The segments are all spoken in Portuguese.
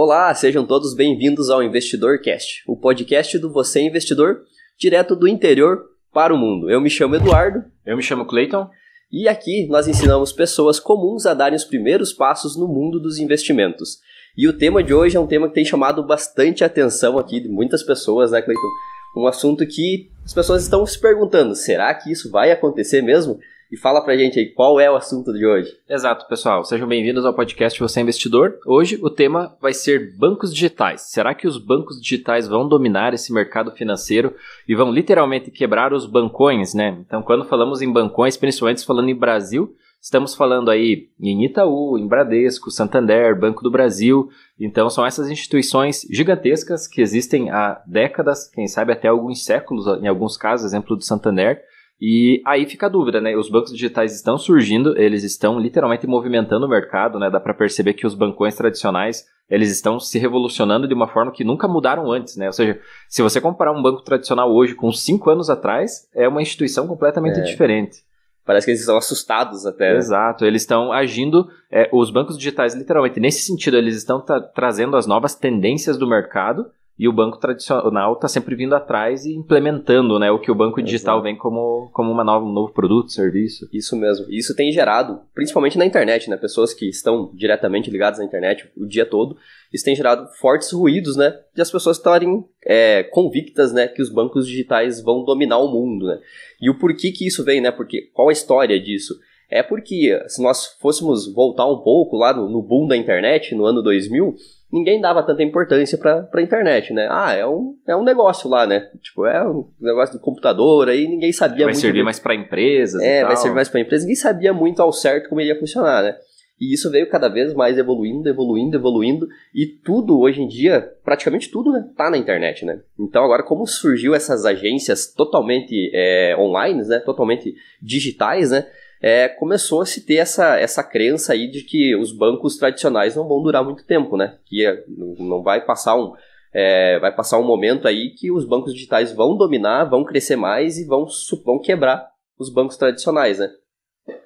Olá, sejam todos bem-vindos ao Investidor Cast, o podcast do Você Investidor, direto do interior para o mundo. Eu me chamo Eduardo. Eu me chamo Clayton. E aqui nós ensinamos pessoas comuns a darem os primeiros passos no mundo dos investimentos. E o tema de hoje é um tema que tem chamado bastante atenção aqui de muitas pessoas, né, Clayton? Um assunto que as pessoas estão se perguntando: será que isso vai acontecer mesmo? E fala pra gente aí qual é o assunto de hoje. Exato, pessoal. Sejam bem-vindos ao podcast Você é Investidor. Hoje o tema vai ser bancos digitais. Será que os bancos digitais vão dominar esse mercado financeiro e vão literalmente quebrar os bancões, né? Então, quando falamos em bancões, principalmente falando em Brasil, estamos falando aí em Itaú, em Bradesco, Santander, Banco do Brasil. Então, são essas instituições gigantescas que existem há décadas, quem sabe até alguns séculos, em alguns casos, exemplo do Santander e aí fica a dúvida, né? Os bancos digitais estão surgindo, eles estão literalmente movimentando o mercado, né? Dá para perceber que os bancões tradicionais, eles estão se revolucionando de uma forma que nunca mudaram antes, né? Ou seja, se você comparar um banco tradicional hoje com cinco anos atrás, é uma instituição completamente é. diferente. Parece que eles estão assustados até. Né? Exato, eles estão agindo, é, os bancos digitais, literalmente, nesse sentido, eles estão tra trazendo as novas tendências do mercado e o banco tradicional está sempre vindo atrás e implementando né, o que o banco digital Exato. vem como, como uma nova, um novo produto, serviço. Isso mesmo. E isso tem gerado, principalmente na internet, né? Pessoas que estão diretamente ligadas na internet o dia todo, isso tem gerado fortes ruídos, né? De as pessoas estarem é, convictas, né? Que os bancos digitais vão dominar o mundo, né? E o porquê que isso vem, né? Porque qual a história disso? É porque se nós fôssemos voltar um pouco lá no, no boom da internet, no ano 2000, ninguém dava tanta importância para a internet, né? Ah, é um, é um negócio lá, né? Tipo, é um negócio de computador, aí ninguém sabia vai muito. Vai servir mais para empresas É, vai servir mais para empresas. Ninguém sabia muito ao certo como ele ia funcionar, né? E isso veio cada vez mais evoluindo, evoluindo, evoluindo, e tudo hoje em dia, praticamente tudo, né, tá na internet, né? Então agora como surgiu essas agências totalmente é, online, né, totalmente digitais, né, é, começou a se ter essa, essa crença aí de que os bancos tradicionais não vão durar muito tempo, né? Que é, não vai passar um é, vai passar um momento aí que os bancos digitais vão dominar, vão crescer mais e vão, vão quebrar os bancos tradicionais, né?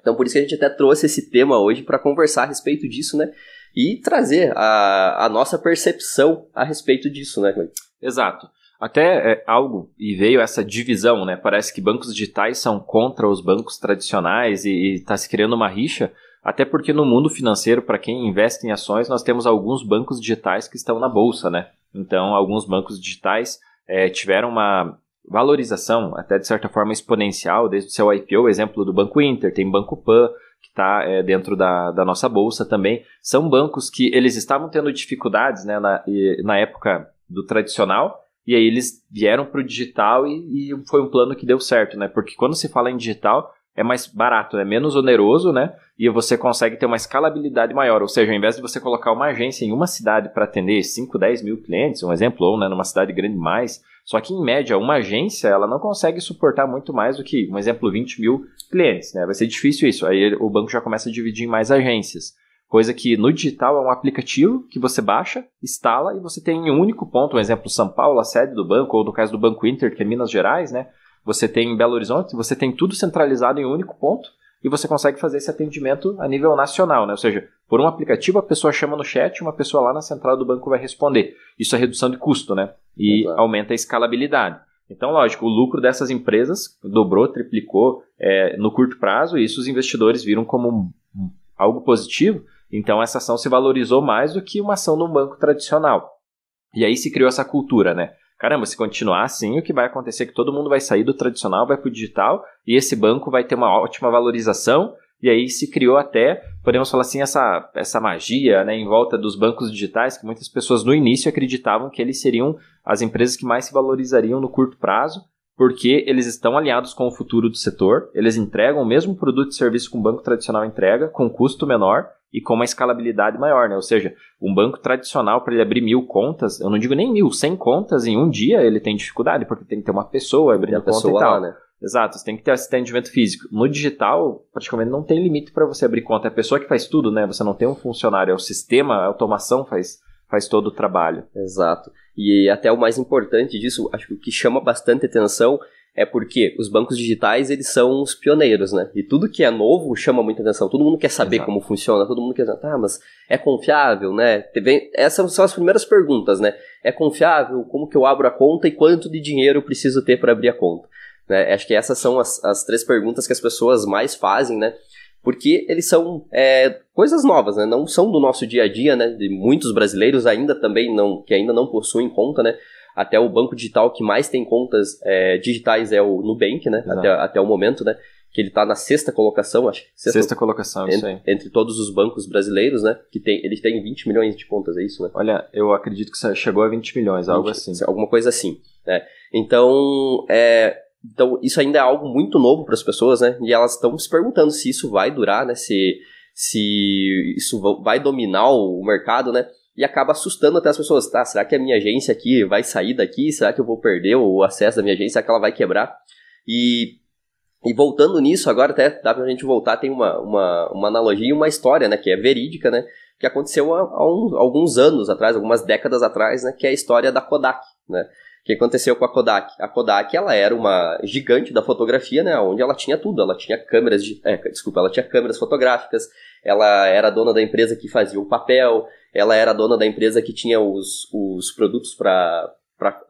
Então por isso que a gente até trouxe esse tema hoje para conversar a respeito disso, né? E trazer a, a nossa percepção a respeito disso, né? Exato até é, algo, e veio essa divisão, né? Parece que bancos digitais são contra os bancos tradicionais e está se criando uma rixa, até porque no mundo financeiro, para quem investe em ações, nós temos alguns bancos digitais que estão na bolsa, né? Então, alguns bancos digitais é, tiveram uma valorização, até de certa forma exponencial, desde o seu IPO, exemplo do Banco Inter, tem Banco Pan, que está é, dentro da, da nossa bolsa também. São bancos que eles estavam tendo dificuldades né, na, na época do tradicional, e aí eles vieram para o digital e, e, foi um plano que deu certo, né? Porque quando se fala em digital, é mais barato, é menos oneroso, né? E você consegue ter uma escalabilidade maior. Ou seja, ao invés de você colocar uma agência em uma cidade para atender 5, 10 mil clientes, um exemplo, ou né, numa cidade grande mais, só que em média, uma agência ela não consegue suportar muito mais do que, um exemplo, 20 mil clientes, né? Vai ser difícil isso. Aí o banco já começa a dividir em mais agências. Coisa que no digital é um aplicativo que você baixa, instala e você tem em um único ponto, um exemplo, São Paulo, a sede do banco, ou no caso do Banco Inter, que é Minas Gerais, né? Você tem em Belo Horizonte, você tem tudo centralizado em um único ponto e você consegue fazer esse atendimento a nível nacional, né? Ou seja, por um aplicativo a pessoa chama no chat, uma pessoa lá na central do banco vai responder. Isso é redução de custo, né? E Exato. aumenta a escalabilidade. Então, lógico, o lucro dessas empresas dobrou, triplicou é, no curto prazo e isso os investidores viram como algo positivo, então essa ação se valorizou mais do que uma ação no banco tradicional. E aí se criou essa cultura, né? Caramba, se continuar assim, o que vai acontecer é que todo mundo vai sair do tradicional, vai para o digital, e esse banco vai ter uma ótima valorização, e aí se criou até, podemos falar assim, essa, essa magia né, em volta dos bancos digitais, que muitas pessoas no início acreditavam que eles seriam as empresas que mais se valorizariam no curto prazo, porque eles estão alinhados com o futuro do setor, eles entregam o mesmo produto e serviço que um banco tradicional entrega, com custo menor, e com uma escalabilidade maior, né? Ou seja, um banco tradicional, para ele abrir mil contas, eu não digo nem mil, cem contas em um dia, ele tem dificuldade, porque tem que ter uma pessoa abrindo a conta e tal. Lá, né? Exato, você tem que ter atendimento físico. No digital, praticamente não tem limite para você abrir conta. É a pessoa que faz tudo, né? Você não tem um funcionário, é o sistema, a automação faz, faz todo o trabalho. Exato. E até o mais importante disso, acho que o que chama bastante atenção é porque os bancos digitais, eles são os pioneiros, né? E tudo que é novo chama muita atenção. Todo mundo quer saber Exato. como funciona, todo mundo quer dizer, ah, mas é confiável, né? Essas são as primeiras perguntas, né? É confiável? Como que eu abro a conta e quanto de dinheiro eu preciso ter para abrir a conta? Né? Acho que essas são as, as três perguntas que as pessoas mais fazem, né? Porque eles são é, coisas novas, né? Não são do nosso dia a dia, né? De muitos brasileiros ainda também não, que ainda não possuem conta, né? Até o banco digital que mais tem contas é, digitais é o Nubank, né? Até, até o momento, né? Que ele está na sexta colocação, acho. Sexta, sexta colocação, entre, isso aí. Entre todos os bancos brasileiros, né? Que tem, eles têm 20 milhões de contas, é isso, né? Olha, eu acredito que chegou a 20 milhões, algo 20, assim. Alguma coisa assim, né? Então, é, então isso ainda é algo muito novo para as pessoas, né? E elas estão se perguntando se isso vai durar, né? Se, se isso vai dominar o mercado, né? E acaba assustando até as pessoas. Tá, será que a minha agência aqui vai sair daqui? Será que eu vou perder o acesso da minha agência? Será que ela vai quebrar? E, e voltando nisso, agora até dá pra gente voltar, tem uma, uma, uma analogia e uma história, né, que é verídica, né, que aconteceu há, há um, alguns anos atrás, algumas décadas atrás, né, que é a história da Kodak, né. O que aconteceu com a Kodak? A Kodak, ela era uma gigante da fotografia, né, onde ela tinha tudo, ela tinha câmeras de, é, desculpa, ela tinha câmeras fotográficas, ela era dona da empresa que fazia o papel, ela era dona da empresa que tinha os, os produtos para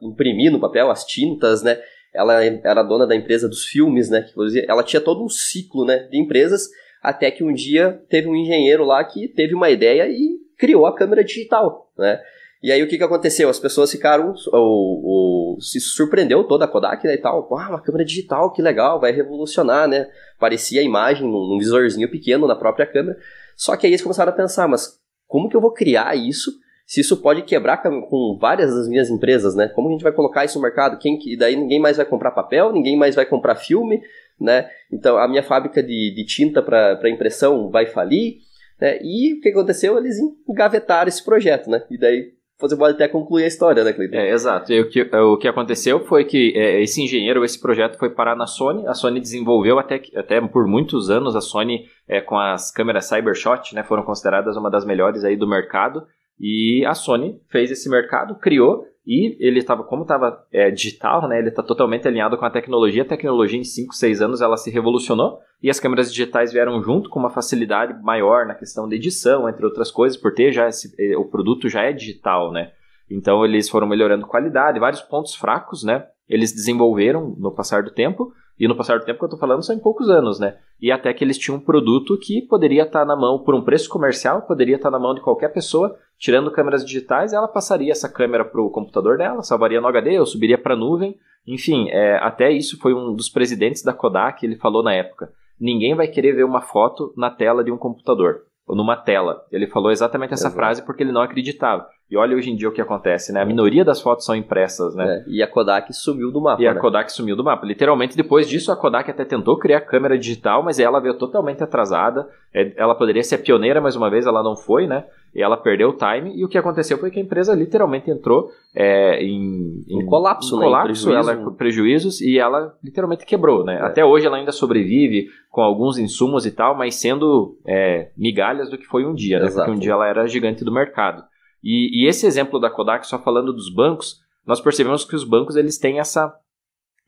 imprimir no papel, as tintas, né? Ela era dona da empresa dos filmes, né? Ela tinha todo um ciclo, né, de empresas, até que um dia teve um engenheiro lá que teve uma ideia e criou a câmera digital, né? E aí o que, que aconteceu? As pessoas ficaram, o, o, se surpreendeu toda a Kodak, né, e tal, ah, uma câmera digital, que legal, vai revolucionar, né? Parecia a imagem num, num visorzinho pequeno na própria câmera. Só que aí eles começaram a pensar, mas como que eu vou criar isso se isso pode quebrar com várias das minhas empresas, né? Como a gente vai colocar isso no mercado? Quem, e daí ninguém mais vai comprar papel, ninguém mais vai comprar filme, né? Então a minha fábrica de, de tinta para impressão vai falir, né? E o que aconteceu? Eles engavetaram esse projeto, né? E daí você pode até concluir a história, né, Cleiton? É, exato. E o que, o que aconteceu foi que é, esse engenheiro, esse projeto foi parar na Sony. A Sony desenvolveu até, até por muitos anos, a Sony é, com as câmeras Cybershot, né, foram consideradas uma das melhores aí do mercado. E a Sony fez esse mercado, criou e ele estava, como estava é, digital, né, ele está totalmente alinhado com a tecnologia. A tecnologia em 5, 6 anos ela se revolucionou e as câmeras digitais vieram junto com uma facilidade maior na questão de edição, entre outras coisas, por ter já esse, é, o produto já é digital, né? Então eles foram melhorando qualidade, vários pontos fracos, né? Eles desenvolveram no passar do tempo e no passar do tempo que eu estou falando são em poucos anos, né? E até que eles tinham um produto que poderia estar tá na mão por um preço comercial, poderia estar tá na mão de qualquer pessoa, tirando câmeras digitais, ela passaria essa câmera para o computador dela, salvaria no HD ou subiria para a nuvem. Enfim, é, até isso foi um dos presidentes da Kodak, ele falou na época. Ninguém vai querer ver uma foto na tela de um computador ou numa tela. Ele falou exatamente essa Exato. frase porque ele não acreditava. E olha hoje em dia o que acontece, né? A minoria das fotos são impressas, né? É, e a Kodak sumiu do mapa. E né? a Kodak sumiu do mapa. Literalmente, depois disso, a Kodak até tentou criar câmera digital, mas ela veio totalmente atrasada. É, ela poderia ser pioneira mais uma vez, ela não foi, né? E ela perdeu o time. E o que aconteceu foi que a empresa literalmente entrou é, em, em, colapso, em né? colapso, em ela com prejuízos e ela literalmente quebrou, né? É. Até hoje ela ainda sobrevive com alguns insumos e tal, mas sendo é, migalhas do que foi um dia, né? Porque um dia ela era gigante do mercado. E, e, esse exemplo da Kodak, só falando dos bancos, nós percebemos que os bancos eles têm essa.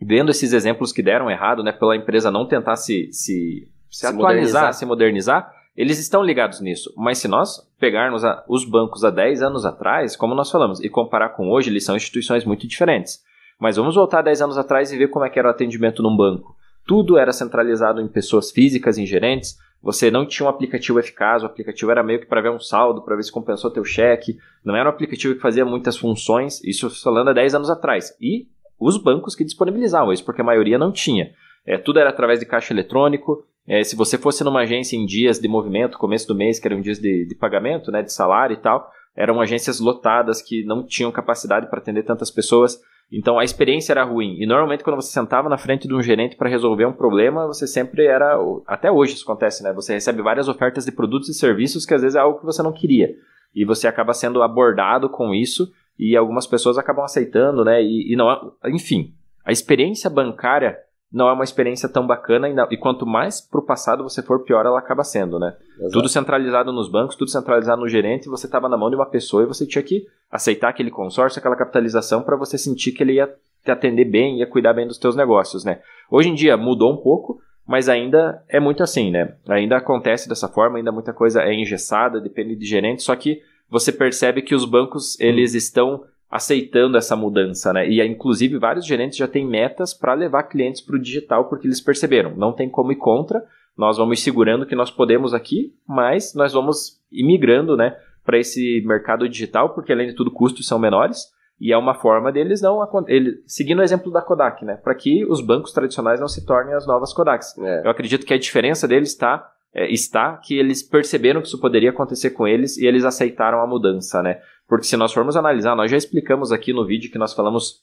Vendo esses exemplos que deram errado, né, pela empresa não tentar se, se, se, se atualizar, modernizar. se modernizar, eles estão ligados nisso. Mas se nós pegarmos a, os bancos há 10 anos atrás, como nós falamos, e comparar com hoje, eles são instituições muito diferentes. Mas vamos voltar 10 anos atrás e ver como é que era o atendimento num banco. Tudo era centralizado em pessoas físicas, em gerentes, você não tinha um aplicativo eficaz, o aplicativo era meio que para ver um saldo, para ver se compensou teu cheque. Não era um aplicativo que fazia muitas funções, isso falando há 10 anos atrás. E os bancos que disponibilizavam isso, porque a maioria não tinha. É, tudo era através de caixa eletrônico. É, se você fosse numa agência em dias de movimento, começo do mês, que eram dias de, de pagamento, né, de salário e tal, eram agências lotadas que não tinham capacidade para atender tantas pessoas. Então a experiência era ruim. E normalmente quando você sentava na frente de um gerente para resolver um problema, você sempre era. Até hoje isso acontece, né? Você recebe várias ofertas de produtos e serviços que às vezes é algo que você não queria. E você acaba sendo abordado com isso e algumas pessoas acabam aceitando, né? E, e não. Enfim, a experiência bancária não é uma experiência tão bacana e, e quanto mais para o passado você for, pior ela acaba sendo, né? Exato. Tudo centralizado nos bancos, tudo centralizado no gerente, você estava na mão de uma pessoa e você tinha que aceitar aquele consórcio, aquela capitalização para você sentir que ele ia te atender bem, ia cuidar bem dos teus negócios, né? Hoje em dia mudou um pouco, mas ainda é muito assim, né? Ainda acontece dessa forma, ainda muita coisa é engessada, depende de gerente, só que você percebe que os bancos, eles estão aceitando essa mudança, né? E inclusive vários gerentes já têm metas para levar clientes para o digital porque eles perceberam, não tem como ir contra, nós vamos segurando que nós podemos aqui, mas nós vamos imigrando, né, para esse mercado digital, porque além de tudo custos são menores. E é uma forma deles não. Ele, seguindo o exemplo da Kodak, né? Para que os bancos tradicionais não se tornem as novas Kodaks. É. Eu acredito que a diferença deles está, é, está que eles perceberam que isso poderia acontecer com eles e eles aceitaram a mudança, né? Porque se nós formos analisar, nós já explicamos aqui no vídeo que nós falamos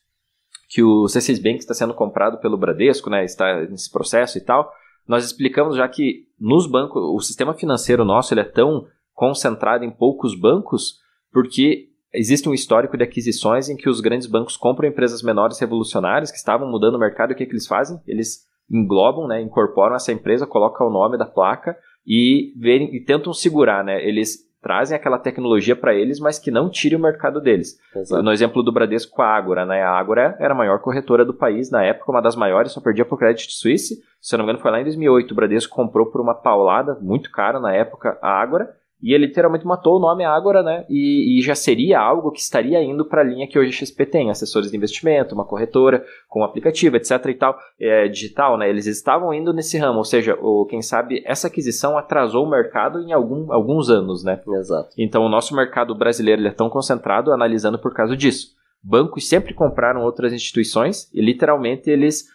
que o C6 Bank está sendo comprado pelo Bradesco, né? Está nesse processo e tal. Nós explicamos já que nos bancos, o sistema financeiro nosso ele é tão concentrado em poucos bancos porque existe um histórico de aquisições em que os grandes bancos compram empresas menores revolucionárias que estavam mudando o mercado. O que, é que eles fazem? Eles englobam, né, incorporam essa empresa, colocam o nome da placa e, verem, e tentam segurar. Né? Eles trazem aquela tecnologia para eles, mas que não tire o mercado deles. Exato. No exemplo do Bradesco com a Ágora, né? A Ágora era a maior corretora do país na época, uma das maiores, só perdia para o Credit Suisse. Se eu não me engano, foi lá em 2008. O Bradesco comprou por uma paulada, muito cara na época, a Ágora e ele literalmente matou o nome Ágora, né? E, e já seria algo que estaria indo para a linha que hoje a XP tem, assessores de investimento, uma corretora com um aplicativo, etc. e tal, é, digital, né? Eles estavam indo nesse ramo, ou seja, o, quem sabe essa aquisição atrasou o mercado em algum, alguns anos, né? Exato. Então o nosso mercado brasileiro é tão concentrado analisando por causa disso. Bancos sempre compraram outras instituições e literalmente eles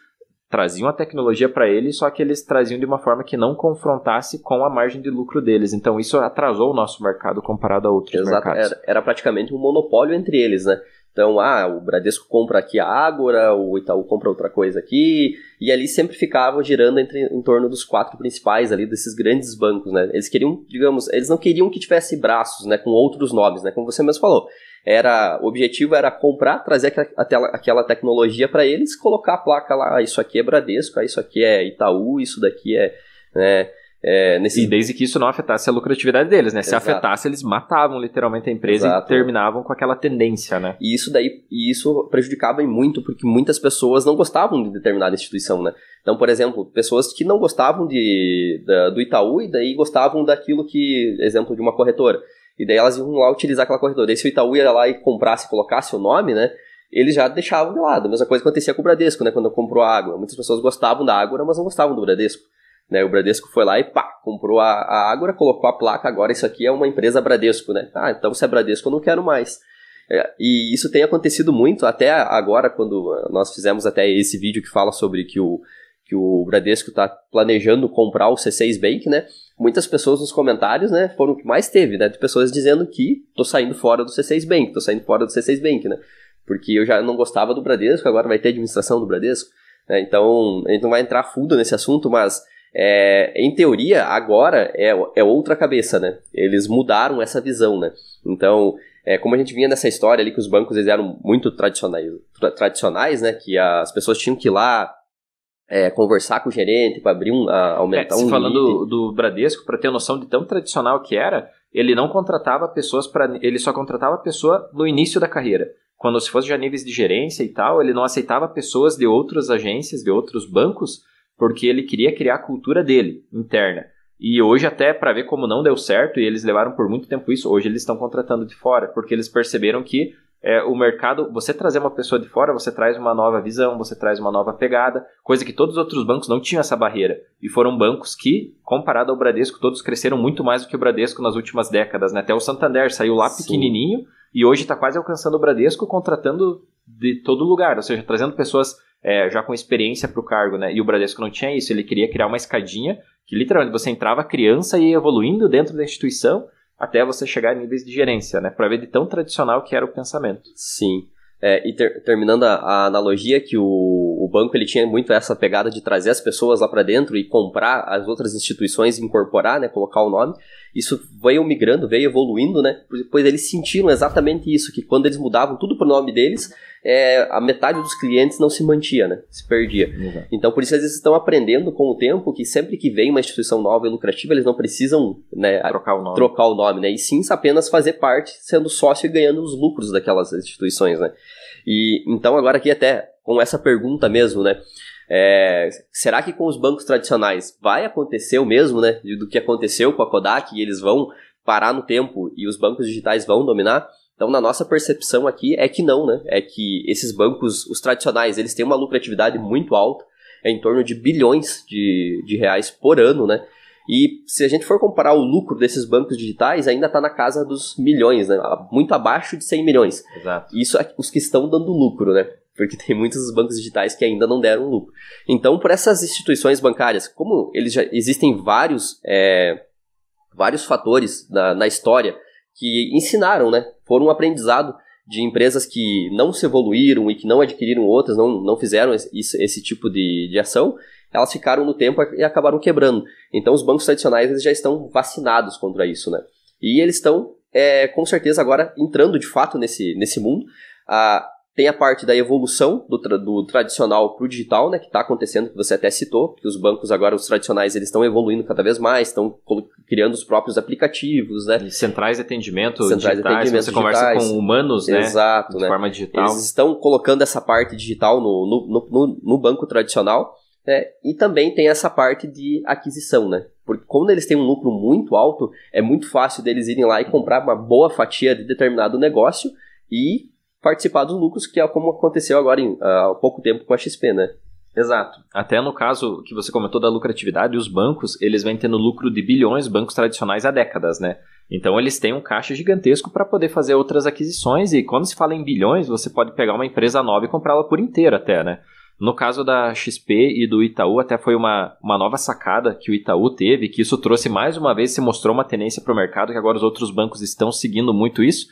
traziam a tecnologia para eles, só que eles traziam de uma forma que não confrontasse com a margem de lucro deles. Então isso atrasou o nosso mercado comparado a outros Exato. mercados. Era, era praticamente um monopólio entre eles, né? Então, ah, o Bradesco compra aqui a Ágora, o Itaú compra outra coisa aqui, e ali sempre ficavam girando entre, em torno dos quatro principais ali, desses grandes bancos, né? Eles queriam, digamos, eles não queriam que tivesse braços, né, com outros nomes, né, como você mesmo falou era o objetivo era comprar, trazer aquela, aquela tecnologia para eles, colocar a placa lá, ah, isso aqui é Bradesco, ah, isso aqui é Itaú, isso daqui é, né, é, nesse... E desde que isso não afetasse a lucratividade deles, né? Se Exato. afetasse, eles matavam literalmente a empresa Exato. e terminavam com aquela tendência, né? E isso daí, e isso prejudicava muito, porque muitas pessoas não gostavam de determinada instituição, né? Então, por exemplo, pessoas que não gostavam de, da, do Itaú e daí gostavam daquilo que, exemplo de uma corretora. E daí elas iam lá utilizar aquela corretora. E se o Itaú ia lá e comprasse e colocasse o nome, né? Eles já deixavam de lado. A mesma coisa acontecia com o Bradesco, né? Quando comprou a Água. Muitas pessoas gostavam da Água, mas não gostavam do Bradesco. Né? O Bradesco foi lá e pá, comprou a, a Água, colocou a placa, agora isso aqui é uma empresa Bradesco, né? Ah, então se é Bradesco eu não quero mais. É, e isso tem acontecido muito, até agora, quando nós fizemos até esse vídeo que fala sobre que o, que o Bradesco está planejando comprar o C6 Bank, né? muitas pessoas nos comentários, né, foram o que mais teve, né, de pessoas dizendo que tô saindo fora do C6 Bank, tô saindo fora do C6 Bank, né, porque eu já não gostava do Bradesco, agora vai ter administração do Bradesco, né, então a gente não vai entrar fundo nesse assunto, mas é, em teoria agora é, é outra cabeça, né, eles mudaram essa visão, né, então é, como a gente vinha nessa história ali que os bancos eles eram muito tradicionais, tradicionais, né, que as pessoas tinham que ir lá é, conversar com o gerente para abrir um, a, aumentar é, um falando do, do Bradesco para ter noção de tão tradicional que era ele não contratava pessoas para ele só contratava pessoa no início da carreira. Quando se fosse já níveis de gerência e tal ele não aceitava pessoas de outras agências de outros bancos porque ele queria criar a cultura dele interna. E hoje até para ver como não deu certo e eles levaram por muito tempo isso hoje eles estão contratando de fora porque eles perceberam que é, o mercado, você trazer uma pessoa de fora, você traz uma nova visão, você traz uma nova pegada, coisa que todos os outros bancos não tinham essa barreira. E foram bancos que, comparado ao Bradesco, todos cresceram muito mais do que o Bradesco nas últimas décadas. Né? Até o Santander saiu lá Sim. pequenininho e hoje está quase alcançando o Bradesco, contratando de todo lugar, ou seja, trazendo pessoas é, já com experiência para o cargo. Né? E o Bradesco não tinha isso, ele queria criar uma escadinha que literalmente você entrava criança e ia evoluindo dentro da instituição até você chegar a níveis de gerência, né? Para ver de tão tradicional que era o pensamento. Sim. É, e ter, terminando a, a, analogia que o, o, banco ele tinha muito essa pegada de trazer as pessoas lá para dentro e comprar as outras instituições e incorporar, né, colocar o nome. Isso veio migrando, veio evoluindo, né? Pois eles sentiram exatamente isso, que quando eles mudavam tudo pro nome deles, é, a metade dos clientes não se mantia, né? Se perdia. Uhum. Então, por isso eles estão aprendendo com o tempo que sempre que vem uma instituição nova e lucrativa, eles não precisam né, trocar, o nome. trocar o nome, né? E sim apenas fazer parte, sendo sócio e ganhando os lucros daquelas instituições, né? E então agora aqui até com essa pergunta mesmo, né? É, será que com os bancos tradicionais vai acontecer o mesmo, né? Do que aconteceu com a Kodak e eles vão parar no tempo e os bancos digitais vão dominar? Então, na nossa percepção aqui é que não, né? É que esses bancos, os tradicionais, eles têm uma lucratividade muito alta, é em torno de bilhões de, de reais por ano, né? E se a gente for comparar o lucro desses bancos digitais, ainda está na casa dos milhões, né? Muito abaixo de 100 milhões. Exato. Isso é os que estão dando lucro, né? Porque tem muitos bancos digitais que ainda não deram lucro. Então, por essas instituições bancárias, como eles já existem vários, é, vários fatores na, na história que ensinaram, né? Foram um aprendizado de empresas que não se evoluíram e que não adquiriram outras, não, não fizeram esse, esse tipo de, de ação, elas ficaram no tempo e acabaram quebrando. Então os bancos tradicionais eles já estão vacinados contra isso, né? E eles estão, é, com certeza, agora entrando de fato nesse, nesse mundo. Ah, tem a parte da evolução do, tra do tradicional para o digital, né, que está acontecendo, que você até citou, que os bancos agora, os tradicionais, eles estão evoluindo cada vez mais, estão criando os próprios aplicativos, né? E centrais de atendimento centrais digitais, de atendimento você digitais. conversa com humanos, né? Exato, de né? forma digital. Eles estão colocando essa parte digital no, no, no, no banco tradicional, é, e também tem essa parte de aquisição, né? Porque quando eles têm um lucro muito alto, é muito fácil deles irem lá e comprar uma boa fatia de determinado negócio e participar dos lucros, que é como aconteceu agora em, há pouco tempo com a XP, né? Exato. Até no caso que você comentou da lucratividade, os bancos, eles vêm tendo lucro de bilhões, bancos tradicionais há décadas, né? Então eles têm um caixa gigantesco para poder fazer outras aquisições e quando se fala em bilhões, você pode pegar uma empresa nova e comprá-la por inteira até, né? No caso da XP e do Itaú, até foi uma, uma nova sacada que o Itaú teve, que isso trouxe mais uma vez, se mostrou uma tendência para o mercado, que agora os outros bancos estão seguindo muito isso.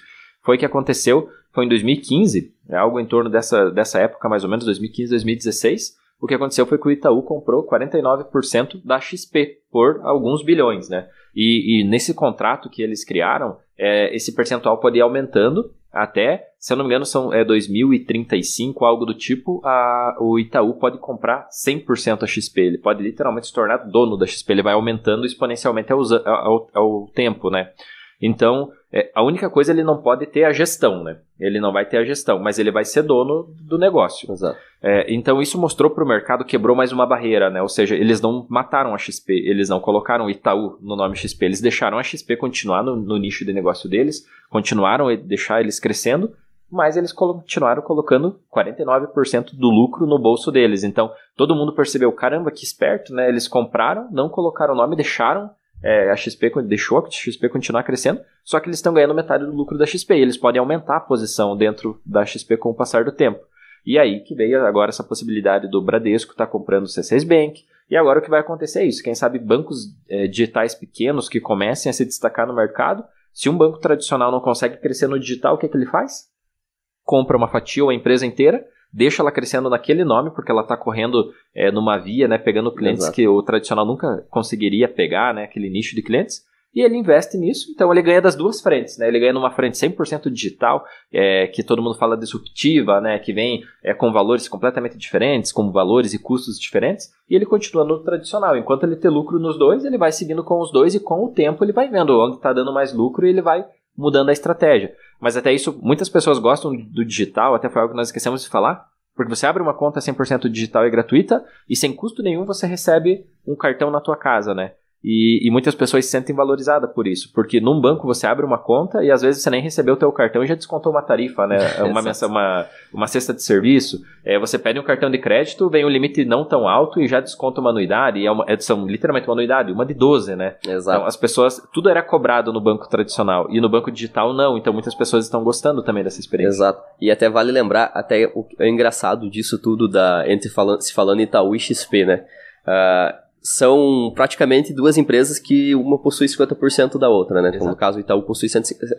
Foi que aconteceu, foi em 2015, é algo em torno dessa, dessa época, mais ou menos, 2015, 2016. O que aconteceu foi que o Itaú comprou 49% da XP por alguns bilhões, né? E, e nesse contrato que eles criaram, é, esse percentual pode ir aumentando até, se eu não me engano, são é, 2035, algo do tipo, a, o Itaú pode comprar 100% a XP. Ele pode literalmente se tornar dono da XP. Ele vai aumentando exponencialmente ao, ao, ao tempo, né? Então, é, a única coisa ele não pode ter a gestão, né? Ele não vai ter a gestão, mas ele vai ser dono do negócio. Exato. É, então isso mostrou para o mercado, quebrou mais uma barreira, né? Ou seja, eles não mataram a XP, eles não colocaram Itaú no nome XP, eles deixaram a XP continuar no, no nicho de negócio deles, continuaram a deixar eles crescendo, mas eles continuaram colocando 49% do lucro no bolso deles. Então todo mundo percebeu, caramba, que esperto, né? Eles compraram, não colocaram o nome, deixaram é, a XP deixou a XP continuar crescendo, só que eles estão ganhando metade do lucro da XP. E eles podem aumentar a posição dentro da XP com o passar do tempo. E aí que veio agora essa possibilidade do Bradesco estar tá comprando o C6 Bank. E agora o que vai acontecer é isso. Quem sabe bancos é, digitais pequenos que comecem a se destacar no mercado. Se um banco tradicional não consegue crescer no digital, o que, é que ele faz? Compra uma fatia ou a empresa inteira deixa ela crescendo naquele nome, porque ela está correndo é, numa via, né, pegando clientes Exato. que o tradicional nunca conseguiria pegar, né, aquele nicho de clientes, e ele investe nisso, então ele ganha das duas frentes, né, ele ganha numa frente 100% digital, é, que todo mundo fala disruptiva, né, que vem é, com valores completamente diferentes, com valores e custos diferentes, e ele continua no tradicional, enquanto ele ter lucro nos dois, ele vai seguindo com os dois, e com o tempo ele vai vendo onde está dando mais lucro e ele vai mudando a estratégia. Mas até isso, muitas pessoas gostam do digital, até foi algo que nós esquecemos de falar, porque você abre uma conta 100% digital e gratuita e sem custo nenhum você recebe um cartão na tua casa, né? E, e, muitas pessoas se sentem valorizadas por isso, porque num banco você abre uma conta e às vezes você nem recebeu o teu cartão e já descontou uma tarifa, né? uma, uma, uma cesta de serviço. É, você pede um cartão de crédito, vem um limite não tão alto e já desconta uma anuidade, é uma, é, são literalmente uma anuidade, uma de 12, né? Exato. Então as pessoas, tudo era cobrado no banco tradicional e no banco digital não, então muitas pessoas estão gostando também dessa experiência. Exato. E até vale lembrar, até o é engraçado disso tudo da entre falando, se falando Itaú e XP, né? Uh, são praticamente duas empresas que uma possui 50% da outra, né? Então, no caso, o Itaú possui,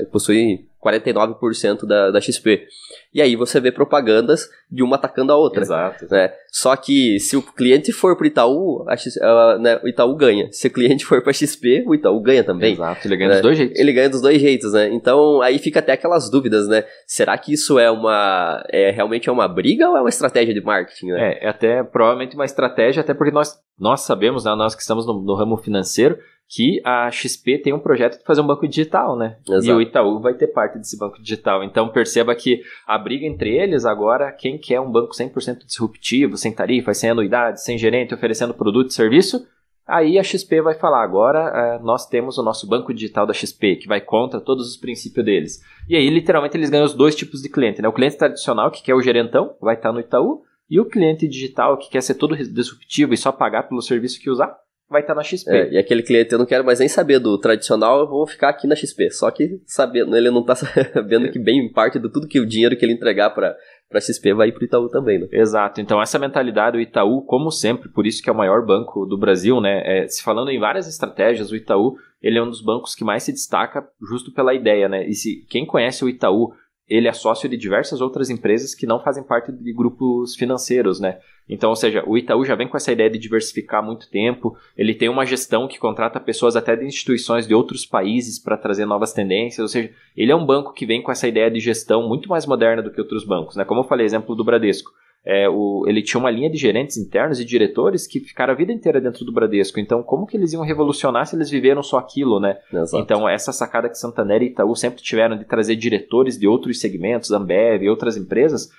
possui 49% da, da XP. E aí você vê propagandas de uma atacando a outra. Exato. Né? Só que se o cliente for para o Itaú, a, né, o Itaú ganha. Se o cliente for para XP, o Itaú ganha também. Exato, ele ganha né? dos dois jeitos. Ele ganha dos dois jeitos, né? Então aí fica até aquelas dúvidas, né? Será que isso é uma. É, realmente é uma briga ou é uma estratégia de marketing, né? É, é até provavelmente uma estratégia, até porque nós, nós sabemos, né, nós que estamos no, no ramo financeiro, que a XP tem um projeto de fazer um banco digital, né? Exato. E o Itaú vai ter parte desse banco digital. Então perceba que a briga entre eles agora, quem quer um banco 100% disruptivo, sem tarifa, sem anuidade, sem gerente, oferecendo produto e serviço, aí a XP vai falar, agora é, nós temos o nosso banco digital da XP, que vai contra todos os princípios deles. E aí, literalmente, eles ganham os dois tipos de cliente, né? O cliente tradicional, que quer o gerentão, vai estar no Itaú, e o cliente digital, que quer ser todo disruptivo e só pagar pelo serviço que usar, vai estar na XP. É, e aquele cliente, eu não quero mais nem saber do tradicional, eu vou ficar aqui na XP. Só que sabendo, ele não está sabendo que bem parte do tudo que o dinheiro que ele entregar para para XP vai para o Itaú também, né? Exato. Então essa mentalidade o Itaú, como sempre, por isso que é o maior banco do Brasil, né? É, se falando em várias estratégias, o Itaú ele é um dos bancos que mais se destaca justo pela ideia, né? E se quem conhece o Itaú ele é sócio de diversas outras empresas que não fazem parte de grupos financeiros, né? Então, ou seja, o Itaú já vem com essa ideia de diversificar há muito tempo. Ele tem uma gestão que contrata pessoas até de instituições de outros países para trazer novas tendências. Ou seja, ele é um banco que vem com essa ideia de gestão muito mais moderna do que outros bancos, né? Como eu falei, exemplo do Bradesco é, o, ele tinha uma linha de gerentes internos e diretores que ficaram a vida inteira dentro do Bradesco. Então, como que eles iam revolucionar se eles viveram só aquilo, né? Exato. Então, essa sacada que Santander e Itaú sempre tiveram de trazer diretores de outros segmentos, Ambev e outras empresas,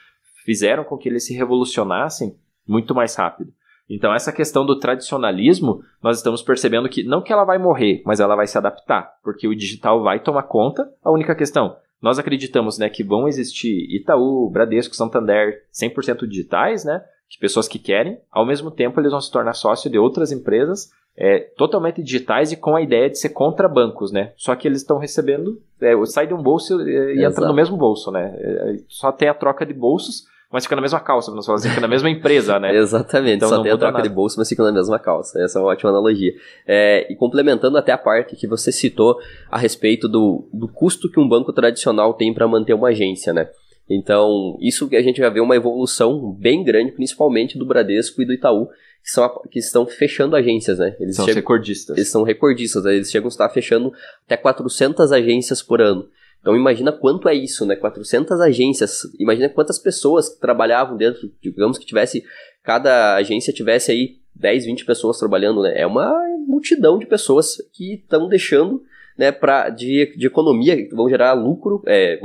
fizeram com que eles se revolucionassem muito mais rápido. Então, essa questão do tradicionalismo, nós estamos percebendo que não que ela vai morrer, mas ela vai se adaptar, porque o digital vai tomar conta. A única questão, nós acreditamos né, que vão existir Itaú, Bradesco, Santander 100% digitais, né, de pessoas que querem. Ao mesmo tempo, eles vão se tornar sócio de outras empresas é, totalmente digitais e com a ideia de ser contra bancos, né? Só que eles estão recebendo, é, sai de um bolso e, e entra no mesmo bolso, né? É, só tem a troca de bolsos mas fica na mesma calça, vamos falar assim, fica na mesma empresa, né? Exatamente, então, só tem a troca nada. de bolso, mas fica na mesma calça. Essa é uma ótima analogia. É, e complementando até a parte que você citou a respeito do, do custo que um banco tradicional tem para manter uma agência, né? Então, isso que a gente já vê uma evolução bem grande, principalmente do Bradesco e do Itaú, que, são, que estão fechando agências, né? Eles são chegam, recordistas. Eles são recordistas, né? eles chegam a estar fechando até 400 agências por ano. Então imagina quanto é isso, né? 400 agências, imagina quantas pessoas trabalhavam dentro, digamos que tivesse, cada agência tivesse aí 10, 20 pessoas trabalhando, né? É uma multidão de pessoas que estão deixando, né, pra, de, de economia, que vão gerar lucro, é,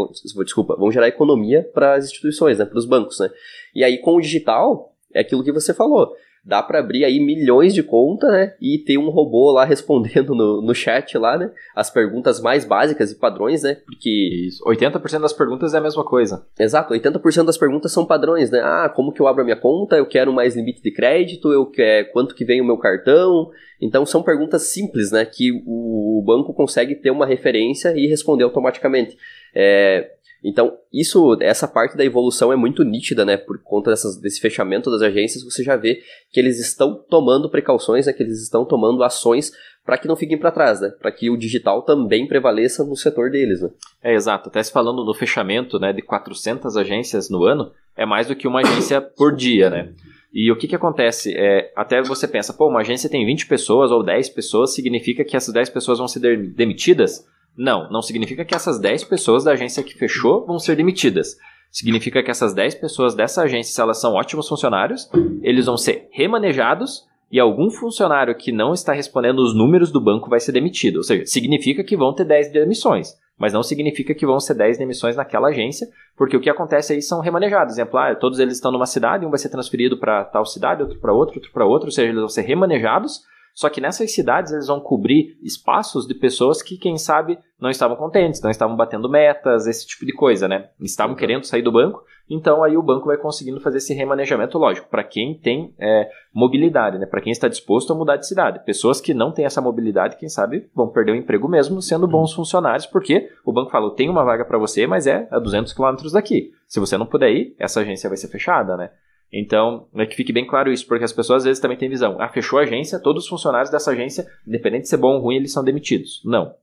desculpa, vão gerar economia para as instituições, né, para os bancos, né? E aí com o digital, é aquilo que você falou, dá para abrir aí milhões de contas, né? E ter um robô lá respondendo no, no chat lá, né? As perguntas mais básicas e padrões, né? Porque... Isso. 80% das perguntas é a mesma coisa. Exato, 80% das perguntas são padrões, né? Ah, como que eu abro a minha conta? Eu quero mais limite de crédito, eu quero quanto que vem o meu cartão. Então são perguntas simples, né? Que o banco consegue ter uma referência e responder automaticamente. É, então, isso, essa parte da evolução é muito nítida, né? Por conta dessas, desse fechamento das agências, você já vê que eles estão tomando precauções, né? Que eles estão tomando ações para que não fiquem para trás, né? Para que o digital também prevaleça no setor deles, né? É, exato. Até se falando no fechamento, né, de 400 agências no ano, é mais do que uma agência por dia, né? E o que, que acontece? É, até você pensa, pô, uma agência tem 20 pessoas ou 10 pessoas, significa que essas 10 pessoas vão ser demitidas? Não, não significa que essas 10 pessoas da agência que fechou vão ser demitidas. Significa que essas 10 pessoas dessa agência, se elas são ótimos funcionários, eles vão ser remanejados e algum funcionário que não está respondendo os números do banco vai ser demitido. Ou seja, significa que vão ter 10 demissões, mas não significa que vão ser 10 demissões naquela agência, porque o que acontece aí são remanejados. Exemplo, ah, todos eles estão numa cidade, um vai ser transferido para tal cidade, outro para outro, outro para outro, ou seja, eles vão ser remanejados só que nessas cidades eles vão cobrir espaços de pessoas que, quem sabe, não estavam contentes, não estavam batendo metas, esse tipo de coisa, né? Estavam querendo sair do banco, então aí o banco vai conseguindo fazer esse remanejamento lógico, para quem tem é, mobilidade, né? Para quem está disposto a mudar de cidade. Pessoas que não têm essa mobilidade, quem sabe, vão perder o emprego mesmo sendo bons funcionários, porque o banco falou, tem uma vaga para você, mas é a 200 quilômetros daqui. Se você não puder ir, essa agência vai ser fechada, né? Então, é que fique bem claro isso, porque as pessoas às vezes também têm visão. Ah, fechou a agência, todos os funcionários dessa agência, independente de ser bom ou ruim, eles são demitidos. Não.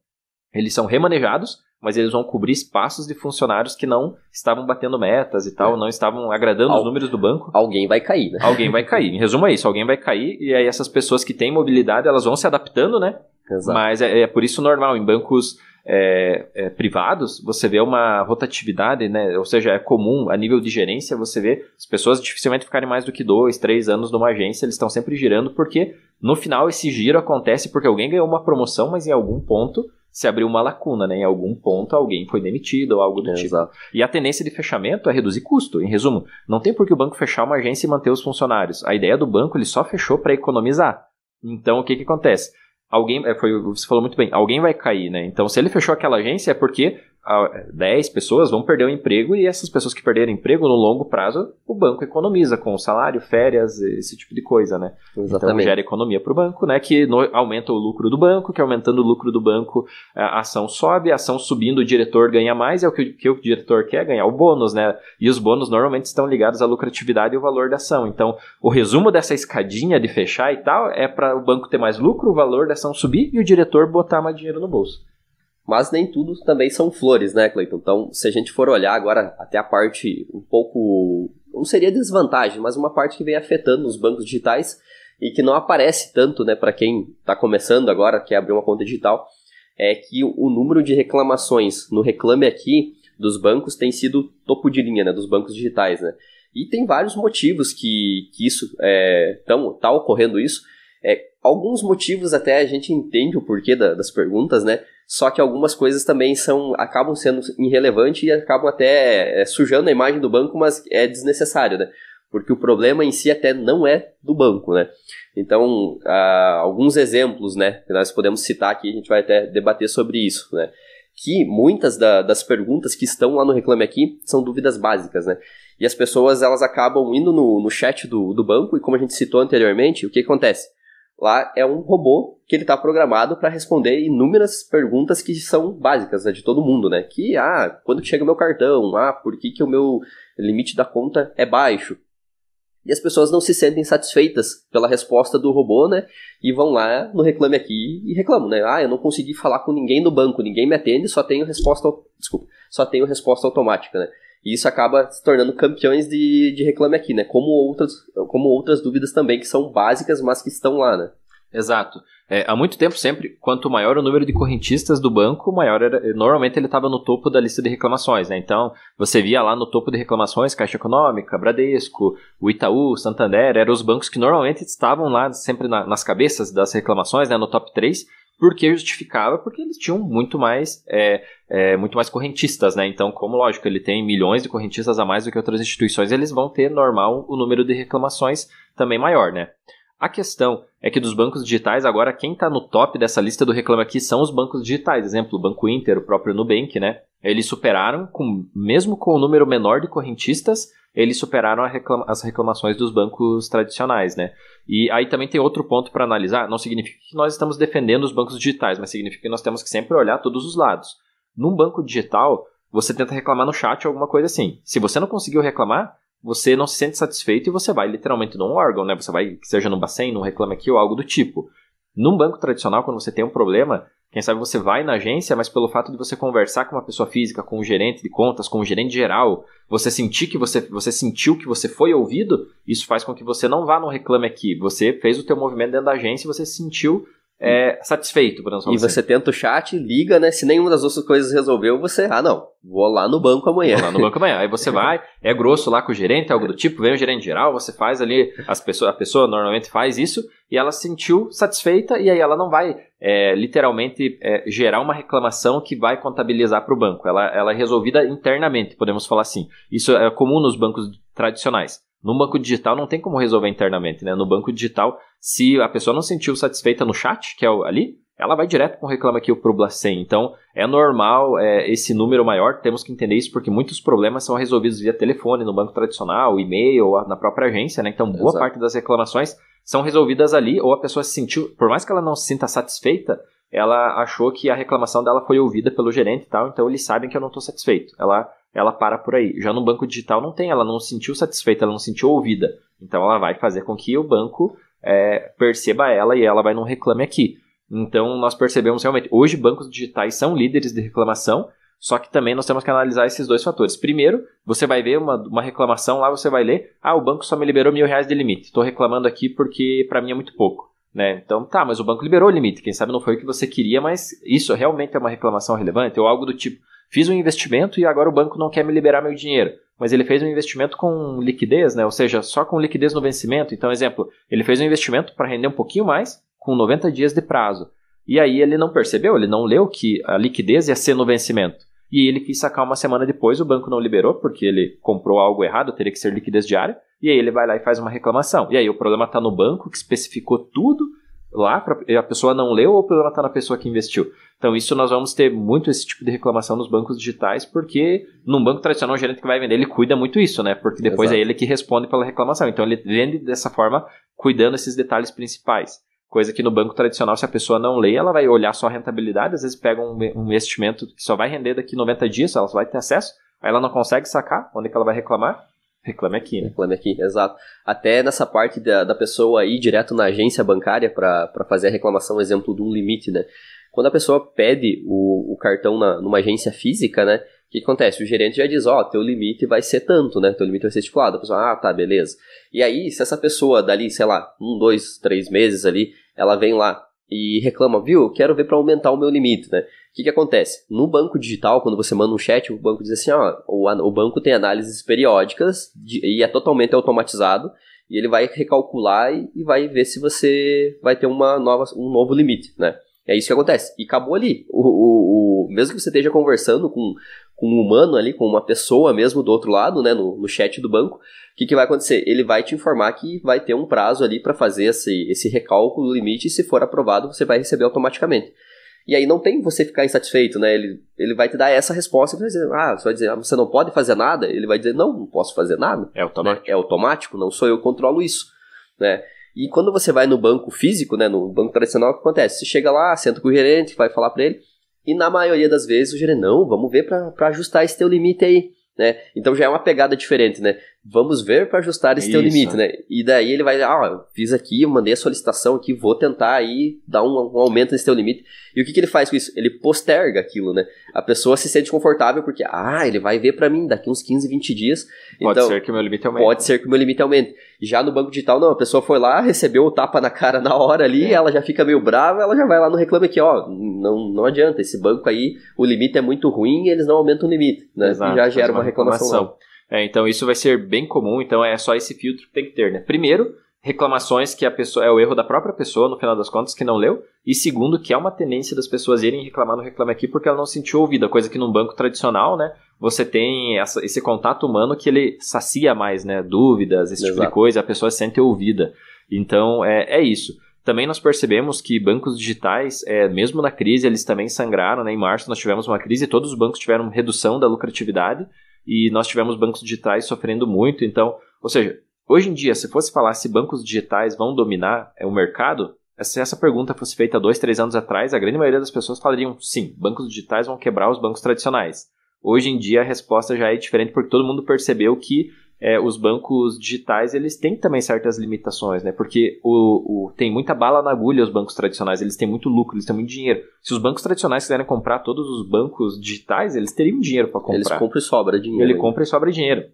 Eles são remanejados, mas eles vão cobrir espaços de funcionários que não estavam batendo metas e tal, é. não estavam agradando Al os números do banco. Alguém vai cair, né? Alguém vai cair. Em resumo é isso, alguém vai cair e aí essas pessoas que têm mobilidade, elas vão se adaptando, né? Exato. Mas é, é por isso normal, em bancos é, é, privados, você vê uma rotatividade, né? Ou seja, é comum a nível de gerência você vê as pessoas dificilmente ficarem mais do que dois, três anos numa agência, eles estão sempre girando porque no final esse giro acontece porque alguém ganhou uma promoção, mas em algum ponto se abriu uma lacuna, né? Em algum ponto alguém foi demitido ou algo do é, tipo. Exato. E a tendência de fechamento é reduzir custo. Em resumo, não tem por que o banco fechar uma agência e manter os funcionários. A ideia do banco ele só fechou para economizar. Então o que que acontece? Alguém, é, foi, você falou muito bem, alguém vai cair, né? Então, se ele fechou aquela agência é porque 10 pessoas vão perder o emprego e essas pessoas que perderem emprego no longo prazo, o banco economiza com salário, férias, esse tipo de coisa, né? Então, Exatamente. Então gera economia para o banco, né? Que no, aumenta o lucro do banco, que aumentando o lucro do banco, a ação sobe, a ação subindo, o diretor ganha mais, é o que, que o diretor quer ganhar, o bônus, né? E os bônus normalmente estão ligados à lucratividade e ao valor da ação. Então, o resumo dessa escadinha de fechar e tal é para o banco ter mais lucro, o valor da ação subir e o diretor botar mais dinheiro no bolso. Mas nem tudo também são flores, né, Cleiton? Então, se a gente for olhar agora até a parte um pouco. Não seria desvantagem, mas uma parte que vem afetando os bancos digitais e que não aparece tanto, né, para quem está começando agora, quer abrir uma conta digital, é que o número de reclamações no Reclame Aqui dos bancos tem sido topo de linha, né, dos bancos digitais, né? E tem vários motivos que, que isso é, tá ocorrendo isso. É, alguns motivos até a gente entende o porquê da, das perguntas, né? Só que algumas coisas também são acabam sendo irrelevantes e acabam até é, sujando a imagem do banco, mas é desnecessário, né? Porque o problema em si até não é do banco, né? Então, ah, alguns exemplos, né, que nós podemos citar aqui, a gente vai até debater sobre isso, né? Que muitas da, das perguntas que estão lá no Reclame Aqui são dúvidas básicas, né? E as pessoas, elas acabam indo no, no chat do, do banco e como a gente citou anteriormente, o que acontece? Lá é um robô que ele está programado para responder inúmeras perguntas que são básicas né, de todo mundo, né? Que, ah, quando chega o meu cartão? Ah, por que, que o meu limite da conta é baixo? E as pessoas não se sentem satisfeitas pela resposta do robô, né? E vão lá no Reclame Aqui e reclamam, né? Ah, eu não consegui falar com ninguém no banco, ninguém me atende, só tenho resposta... Desculpa, só tenho resposta automática, né? E isso acaba se tornando campeões de, de reclame aqui, né? Como outras, como outras dúvidas também que são básicas, mas que estão lá, né? Exato. É, há muito tempo, sempre, quanto maior o número de correntistas do banco, maior era. Normalmente ele estava no topo da lista de reclamações, né? Então, você via lá no topo de reclamações Caixa Econômica, Bradesco, o Itaú, Santander, eram os bancos que normalmente estavam lá sempre na, nas cabeças das reclamações, né? No top 3, porque justificava, porque eles tinham muito mais, é, é, muito mais correntistas, né? Então, como lógico, ele tem milhões de correntistas a mais do que outras instituições, eles vão ter normal o número de reclamações também maior, né? A questão é que dos bancos digitais, agora quem está no top dessa lista do Reclame Aqui são os bancos digitais. Exemplo, o Banco Inter, o próprio Nubank, né? Eles superaram, com, mesmo com o número menor de correntistas, eles superaram reclama as reclamações dos bancos tradicionais, né? E aí também tem outro ponto para analisar. Não significa que nós estamos defendendo os bancos digitais, mas significa que nós temos que sempre olhar todos os lados. Num banco digital, você tenta reclamar no chat alguma coisa assim. Se você não conseguiu reclamar, você não se sente satisfeito e você vai literalmente num órgão, né? Você vai, seja no Bacen, no Reclame Aqui ou algo do tipo. Num banco tradicional, quando você tem um problema, quem sabe você vai na agência, mas pelo fato de você conversar com uma pessoa física, com um gerente de contas, com um gerente geral, você sentir que você, você sentiu que você foi ouvido, isso faz com que você não vá no reclame aqui. Você fez o teu movimento dentro da agência e você sentiu é, satisfeito, por exemplo. E você tenta o chat, liga, né? Se nenhuma das outras coisas resolveu, você, ah, não, vou lá no banco amanhã. Vou lá no banco amanhã. Aí você vai, é grosso lá com o gerente, algo do tipo, vem o gerente geral, você faz ali, as pessoas, a pessoa normalmente faz isso, e ela se sentiu satisfeita, e aí ela não vai é, literalmente é, gerar uma reclamação que vai contabilizar para o banco. Ela, ela é resolvida internamente, podemos falar assim. Isso é comum nos bancos tradicionais. No banco digital não tem como resolver internamente, né? No banco digital, se a pessoa não se sentiu satisfeita no chat, que é ali, ela vai direto com o reclama aqui pro Blacen. Então, é normal é, esse número maior, temos que entender isso porque muitos problemas são resolvidos via telefone, no banco tradicional, e-mail, na própria agência, né? Então, boa Exato. parte das reclamações são resolvidas ali, ou a pessoa se sentiu, por mais que ela não se sinta satisfeita, ela achou que a reclamação dela foi ouvida pelo gerente e tal, então eles sabem que eu não estou satisfeito. Ela ela para por aí. Já no banco digital não tem, ela não se sentiu satisfeita, ela não se sentiu ouvida. Então ela vai fazer com que o banco é, perceba ela e ela vai não reclame aqui. Então nós percebemos realmente, hoje bancos digitais são líderes de reclamação, só que também nós temos que analisar esses dois fatores. Primeiro, você vai ver uma, uma reclamação lá, você vai ler, ah, o banco só me liberou mil reais de limite. Estou reclamando aqui porque para mim é muito pouco. Né? Então, tá, mas o banco liberou o limite. Quem sabe não foi o que você queria, mas isso realmente é uma reclamação relevante? Ou algo do tipo, fiz um investimento e agora o banco não quer me liberar meu dinheiro. Mas ele fez um investimento com liquidez, né? ou seja, só com liquidez no vencimento. Então, exemplo, ele fez um investimento para render um pouquinho mais com 90 dias de prazo. E aí ele não percebeu, ele não leu que a liquidez ia ser no vencimento. E ele quis sacar uma semana depois, o banco não liberou, porque ele comprou algo errado, teria que ser liquidez diária. E aí ele vai lá e faz uma reclamação. E aí o problema está no banco que especificou tudo lá, pra, a pessoa não leu ou o problema está na pessoa que investiu? Então, isso nós vamos ter muito esse tipo de reclamação nos bancos digitais, porque num banco tradicional, o gerente que vai vender, ele cuida muito isso, né? Porque depois Exato. é ele que responde pela reclamação. Então, ele vende dessa forma, cuidando esses detalhes principais. Coisa que no banco tradicional, se a pessoa não lê, ela vai olhar só a rentabilidade, às vezes pega um, um investimento que só vai render daqui 90 dias, ela só vai ter acesso, aí ela não consegue sacar, onde que ela vai reclamar? Reclame aqui, né? Reclame aqui, exato. Até nessa parte da, da pessoa ir direto na agência bancária para fazer a reclamação, exemplo de um limite, né? Quando a pessoa pede o, o cartão na, numa agência física, né? O que acontece? O gerente já diz, ó, oh, teu limite vai ser tanto, né? Teu limite vai ser estipulado. A pessoa, ah, tá, beleza. E aí, se essa pessoa dali, sei lá, um, dois, três meses ali, ela vem lá e reclama, viu, quero ver para aumentar o meu limite, né? O que, que acontece? No banco digital, quando você manda um chat, o banco diz assim, ó, o, o banco tem análises periódicas de, e é totalmente automatizado e ele vai recalcular e, e, vai ver se você vai ter uma nova, um novo limite, né? É isso que acontece. E acabou ali. O, o, mesmo que você esteja conversando com, com um humano ali, com uma pessoa mesmo do outro lado, né, no, no chat do banco, o que, que vai acontecer? Ele vai te informar que vai ter um prazo ali para fazer esse, esse recálculo do limite e se for aprovado, você vai receber automaticamente. E aí não tem você ficar insatisfeito, né? Ele, ele vai te dar essa resposta e vai dizer, ah, você vai dizer, ah, você não pode fazer nada? Ele vai dizer, não, não posso fazer nada. É automático. Né? É automático, não sou eu que controlo isso, né? E quando você vai no banco físico, né, no banco tradicional, o que acontece? Você chega lá, senta com o gerente, vai falar para ele, e na maioria das vezes o gerente, não, vamos ver para ajustar esse teu limite aí. Né? Então já é uma pegada diferente, né? Vamos ver para ajustar esse Isso. teu limite, né? E daí ele vai, ah, fiz aqui, mandei a solicitação aqui, vou tentar aí dar um, um, aumento nesse teu limite. E o que, que ele faz com isso? Ele posterga aquilo, né? A pessoa se sente confortável porque, ah, ele vai ver para mim daqui uns 15, 20 dias. Pode então, ser que o meu limite aumente. Pode ser que o meu limite aumente. Já no banco digital, não, a pessoa foi lá, recebeu o tapa na cara na hora ali, é. ela já fica meio brava, ela já vai lá no reclame aqui, ó, não, não adianta, esse banco aí, o limite é muito ruim e eles não aumentam o limite, né? Exato, e já gera uma, reclamação. É, então isso vai ser bem comum, então é só esse filtro que tem que ter, né? Primeiro, reclamações que a pessoa é o erro da própria pessoa, no final das contas, que não leu. E segundo, que é uma tendência das pessoas irem reclamar no Reclame Aqui porque ela não se sentiu ouvida, coisa que num banco tradicional, né? Você tem essa, esse contato humano que ele sacia mais, né? Dúvidas, esse Exato. tipo de coisa, a pessoa se sente ouvida. Então, é, é isso. Também nós percebemos que bancos digitais, é, mesmo na crise, eles também sangraram. Né? Em março nós tivemos uma crise e todos os bancos tiveram redução da lucratividade e nós tivemos bancos digitais sofrendo muito. Então, ou seja, hoje em dia, se fosse falar se bancos digitais vão dominar é, o mercado, se essa pergunta fosse feita dois, três anos atrás, a grande maioria das pessoas falariam sim, bancos digitais vão quebrar os bancos tradicionais. Hoje em dia a resposta já é diferente porque todo mundo percebeu que é, os bancos digitais eles têm também certas limitações, né? Porque o, o, tem muita bala na agulha os bancos tradicionais, eles têm muito lucro, eles têm muito dinheiro. Se os bancos tradicionais quiserem comprar todos os bancos digitais, eles teriam dinheiro para comprar. Eles compram e sobra dinheiro. Ele compra e sobra dinheiro.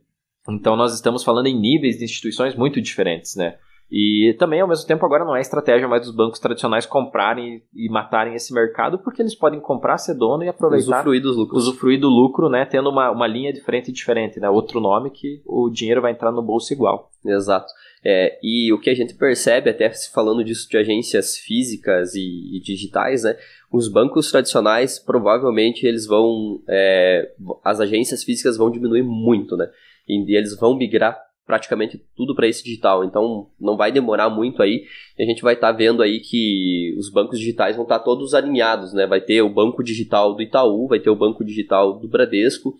Então nós estamos falando em níveis de instituições muito diferentes, né? E também, ao mesmo tempo, agora não é estratégia mais dos bancos tradicionais comprarem e matarem esse mercado, porque eles podem comprar, ser dono e aproveitar. Usufruir dos lucros. Usufruir do lucro, né? Tendo uma, uma linha de frente diferente, né? Outro nome que o dinheiro vai entrar no bolso igual. Exato. É, e o que a gente percebe, até falando disso de agências físicas e, e digitais, né? Os bancos tradicionais, provavelmente, eles vão. É, as agências físicas vão diminuir muito, né? E eles vão migrar praticamente tudo para esse digital. Então não vai demorar muito aí. A gente vai estar tá vendo aí que os bancos digitais vão estar tá todos alinhados, né? Vai ter o banco digital do Itaú, vai ter o banco digital do Bradesco,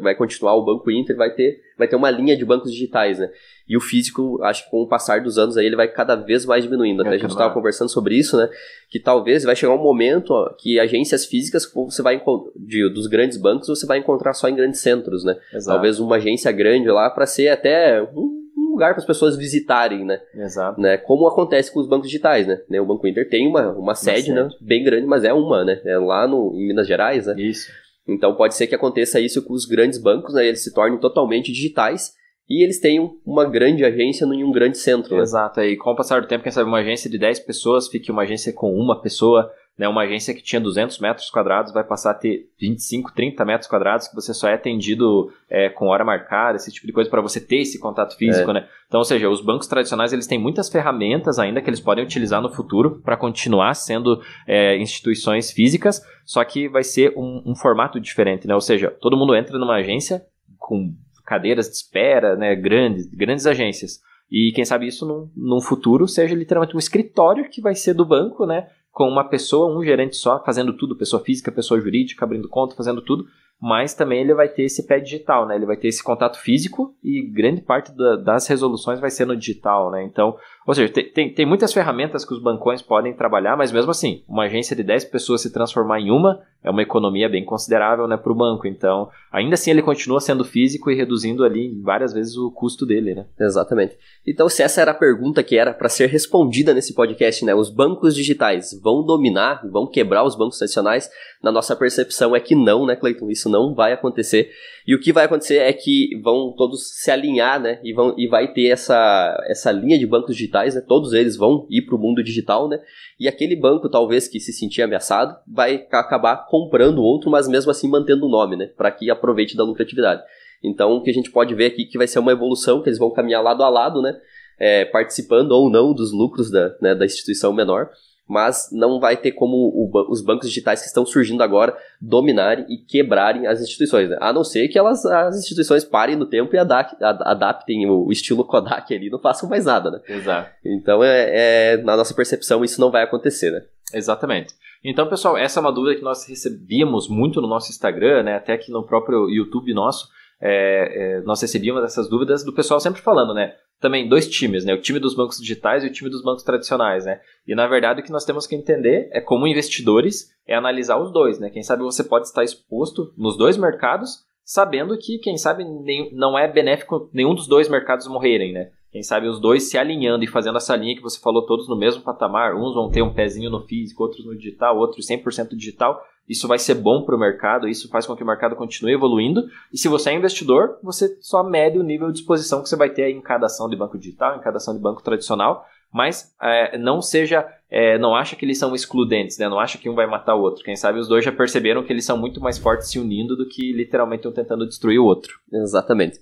vai continuar o Banco Inter, vai ter, vai ter uma linha de bancos digitais, né? E o físico, acho que com o passar dos anos aí, ele vai cada vez mais diminuindo. Até é, a gente estava conversando sobre isso, né? Que talvez vai chegar um momento ó, que agências físicas você vai de, dos grandes bancos você vai encontrar só em grandes centros, né? Exato. Talvez uma agência grande lá para ser até um, lugar para as pessoas visitarem, né? Exato. Né? Como acontece com os bancos digitais, né? O Banco Inter tem uma, uma, uma sede, sede, né? Bem grande, mas é uma, né? É lá no, em Minas Gerais, né? Isso. Então pode ser que aconteça isso com os grandes bancos, né? Eles se tornem totalmente digitais e eles têm uma grande agência em um grande centro. Né? Exato, e com o passar do tempo, quem sabe uma agência de 10 pessoas fique uma agência com uma pessoa, né, uma agência que tinha 200 metros quadrados vai passar a ter 25, 30 metros quadrados, que você só é atendido é, com hora marcada, esse tipo de coisa, para você ter esse contato físico, é. né? Então, ou seja, os bancos tradicionais eles têm muitas ferramentas ainda que eles podem utilizar no futuro para continuar sendo é, instituições físicas, só que vai ser um, um formato diferente, né? Ou seja, todo mundo entra numa agência com cadeiras de espera, né, grandes, grandes agências. E quem sabe isso num, num futuro seja literalmente um escritório que vai ser do banco, né? Com uma pessoa, um gerente só, fazendo tudo, pessoa física, pessoa jurídica, abrindo conta, fazendo tudo, mas também ele vai ter esse pé digital, né? Ele vai ter esse contato físico e grande parte da, das resoluções vai ser no digital, né? Então, ou seja, tem, tem, tem, muitas ferramentas que os bancões podem trabalhar, mas mesmo assim, uma agência de 10 pessoas se transformar em uma é uma economia bem considerável né, para o banco. Então, ainda assim, ele continua sendo físico e reduzindo ali várias vezes o custo dele. Né? Exatamente. Então, se essa era a pergunta que era para ser respondida nesse podcast, né, os bancos digitais vão dominar, vão quebrar os bancos tradicionais? Na nossa percepção é que não, né, Cleiton? Isso não vai acontecer. E o que vai acontecer é que vão todos se alinhar, né? E, vão, e vai ter essa, essa linha de bancos digitais, né? Todos eles vão ir para o mundo digital, né? E aquele banco, talvez, que se sentia ameaçado, vai acabar comprando outro, mas mesmo assim mantendo o nome, né? Para que aproveite da lucratividade. Então, o que a gente pode ver aqui é que vai ser uma evolução, que eles vão caminhar lado a lado, né? É, participando ou não dos lucros da, né, da instituição menor mas não vai ter como o, os bancos digitais que estão surgindo agora dominarem e quebrarem as instituições, né? a não ser que elas, as instituições parem no tempo e adaptem o estilo Kodak ali, não façam mais nada, né? Exato. Então, é, é, na nossa percepção, isso não vai acontecer, né? Exatamente. Então, pessoal, essa é uma dúvida que nós recebíamos muito no nosso Instagram, né? Até aqui no próprio YouTube nosso, é, é, nós recebíamos essas dúvidas do pessoal sempre falando, né? também dois times, né? O time dos bancos digitais e o time dos bancos tradicionais, né? E na verdade o que nós temos que entender é como investidores é analisar os dois, né? Quem sabe você pode estar exposto nos dois mercados, sabendo que quem sabe nem, não é benéfico nenhum dos dois mercados morrerem, né? Quem sabe os dois se alinhando e fazendo essa linha que você falou todos no mesmo patamar, uns vão ter um pezinho no físico, outros no digital, outros 100% digital, isso vai ser bom para o mercado, isso faz com que o mercado continue evoluindo. E se você é investidor, você só mede o nível de exposição que você vai ter em cada ação de banco digital, em cada ação de banco tradicional, mas é, não seja, é, não acha que eles são excludentes, né? não acha que um vai matar o outro. Quem sabe os dois já perceberam que eles são muito mais fortes se unindo do que literalmente um tentando destruir o outro. Exatamente.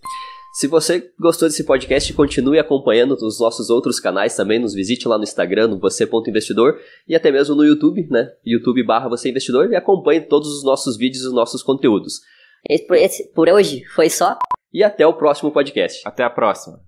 Se você gostou desse podcast, continue acompanhando os nossos outros canais também, nos visite lá no Instagram, no você.investidor e até mesmo no YouTube, né? YouTube barra você investidor e acompanhe todos os nossos vídeos e os nossos conteúdos. Esse, esse, por hoje foi só. E até o próximo podcast. Até a próxima.